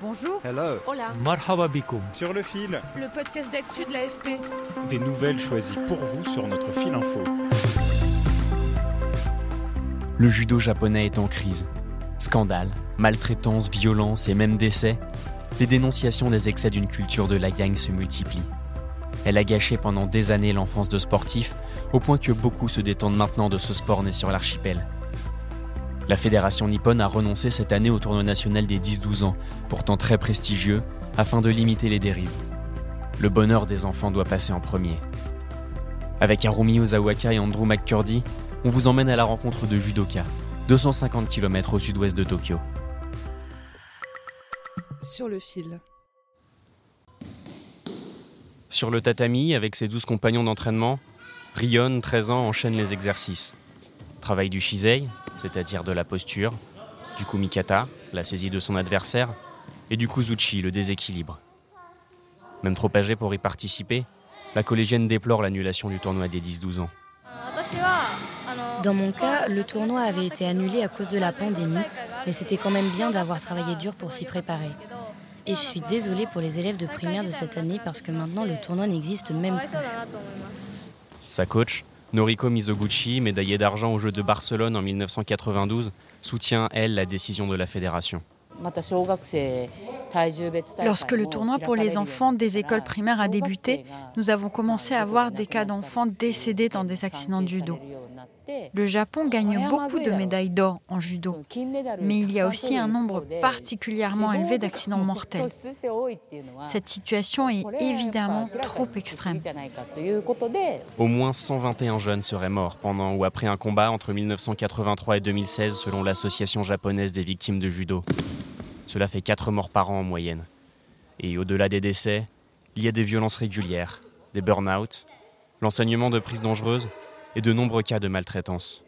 Bonjour. Hello. Hola. Marhaba bikoum. Sur le fil, Le podcast d'actu de l'AFP. des nouvelles choisies pour vous sur notre fil info. Le judo japonais est en crise. Scandales, maltraitance, violence et même décès, les dénonciations des excès d'une culture de la gagne se multiplient. Elle a gâché pendant des années l'enfance de sportifs, au point que beaucoup se détendent maintenant de ce sport né sur l'archipel. La fédération nippone a renoncé cette année au tournoi national des 10-12 ans, pourtant très prestigieux, afin de limiter les dérives. Le bonheur des enfants doit passer en premier. Avec Harumi Ozawaka et Andrew McCurdy, on vous emmène à la rencontre de judoka, 250 km au sud-ouest de Tokyo. Sur le fil. Sur le tatami, avec ses 12 compagnons d'entraînement, Rion, 13 ans, enchaîne les exercices. Travail du shisei, c'est-à-dire de la posture, du kumikata, la saisie de son adversaire, et du kuzuchi, le déséquilibre. Même trop âgée pour y participer, la collégienne déplore l'annulation du tournoi des 10-12 ans. Dans mon cas, le tournoi avait été annulé à cause de la pandémie, mais c'était quand même bien d'avoir travaillé dur pour s'y préparer. Et je suis désolée pour les élèves de primaire de cette année parce que maintenant le tournoi n'existe même plus. Sa coach, Noriko Mizoguchi, médaillée d'argent aux Jeux de Barcelone en 1992, soutient, elle, la décision de la fédération. Lorsque le tournoi pour les enfants des écoles primaires a débuté, nous avons commencé à voir des cas d'enfants décédés dans des accidents de judo. Le Japon gagne beaucoup de médailles d'or en judo, mais il y a aussi un nombre particulièrement élevé d'accidents mortels. Cette situation est évidemment trop extrême. Au moins 121 jeunes seraient morts pendant ou après un combat entre 1983 et 2016 selon l'Association japonaise des victimes de judo. Cela fait 4 morts par an en moyenne. Et au-delà des décès, il y a des violences régulières, des burn-out, l'enseignement de prises dangereuses et de nombreux cas de maltraitance.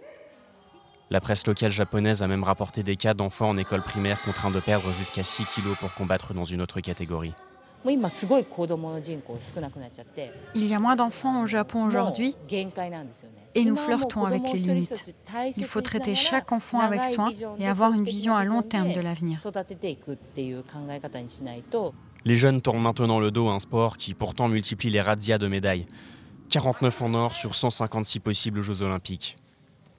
La presse locale japonaise a même rapporté des cas d'enfants en école primaire contraints de perdre jusqu'à 6 kilos pour combattre dans une autre catégorie. Il y a moins d'enfants au Japon aujourd'hui et nous flirtons avec les limites. Il faut traiter chaque enfant avec soin et avoir une vision à long terme de l'avenir. Les jeunes tournent maintenant le dos à un sport qui pourtant multiplie les razzias de médailles. 49 en or sur 156 possibles aux Jeux Olympiques.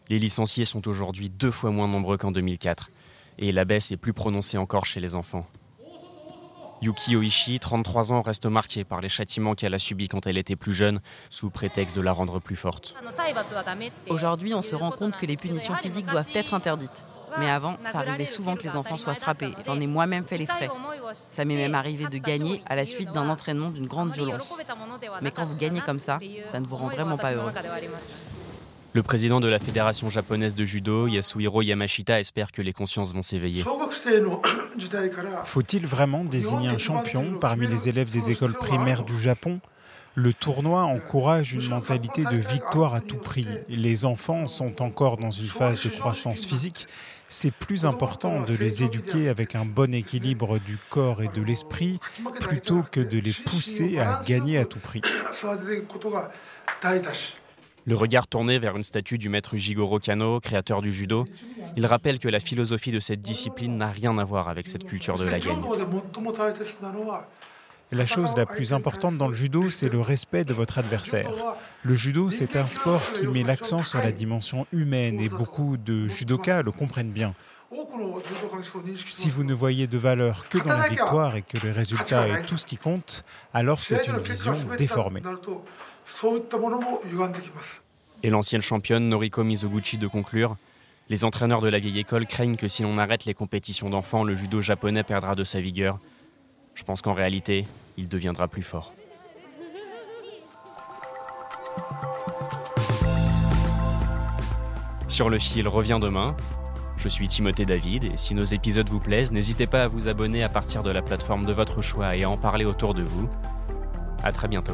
Les licenciés sont aujourd'hui deux fois moins nombreux qu'en 2004, et la baisse est plus prononcée encore chez les enfants. Yuki Oishi, 33 ans, reste marquée par les châtiments qu'elle a subis quand elle était plus jeune, sous prétexte de la rendre plus forte. Aujourd'hui, on se rend compte que les punitions physiques doivent être interdites. Mais avant, ça arrivait souvent que les enfants soient frappés. J'en ai moi-même fait les frais. Ça m'est même arrivé de gagner à la suite d'un entraînement d'une grande violence. Mais quand vous gagnez comme ça, ça ne vous rend vraiment pas heureux. Le président de la Fédération japonaise de judo, Yasuhiro Yamashita, espère que les consciences vont s'éveiller. Faut-il vraiment désigner un champion parmi les élèves des écoles primaires du Japon le tournoi encourage une mentalité de victoire à tout prix. Les enfants sont encore dans une phase de croissance physique. C'est plus important de les éduquer avec un bon équilibre du corps et de l'esprit plutôt que de les pousser à gagner à tout prix. Le regard tourné vers une statue du maître Jigoro Kano, créateur du judo, il rappelle que la philosophie de cette discipline n'a rien à voir avec cette culture de la gagne. La chose la plus importante dans le judo, c'est le respect de votre adversaire. Le judo, c'est un sport qui met l'accent sur la dimension humaine et beaucoup de judokas le comprennent bien. Si vous ne voyez de valeur que dans la victoire et que le résultat est tout ce qui compte, alors c'est une vision déformée. Et l'ancienne championne Noriko Mizoguchi de conclure Les entraîneurs de la vieille école craignent que si l'on arrête les compétitions d'enfants, le judo japonais perdra de sa vigueur. Je pense qu'en réalité, il deviendra plus fort. Sur le fil revient demain. Je suis Timothée David et si nos épisodes vous plaisent, n'hésitez pas à vous abonner à partir de la plateforme de votre choix et à en parler autour de vous. À très bientôt.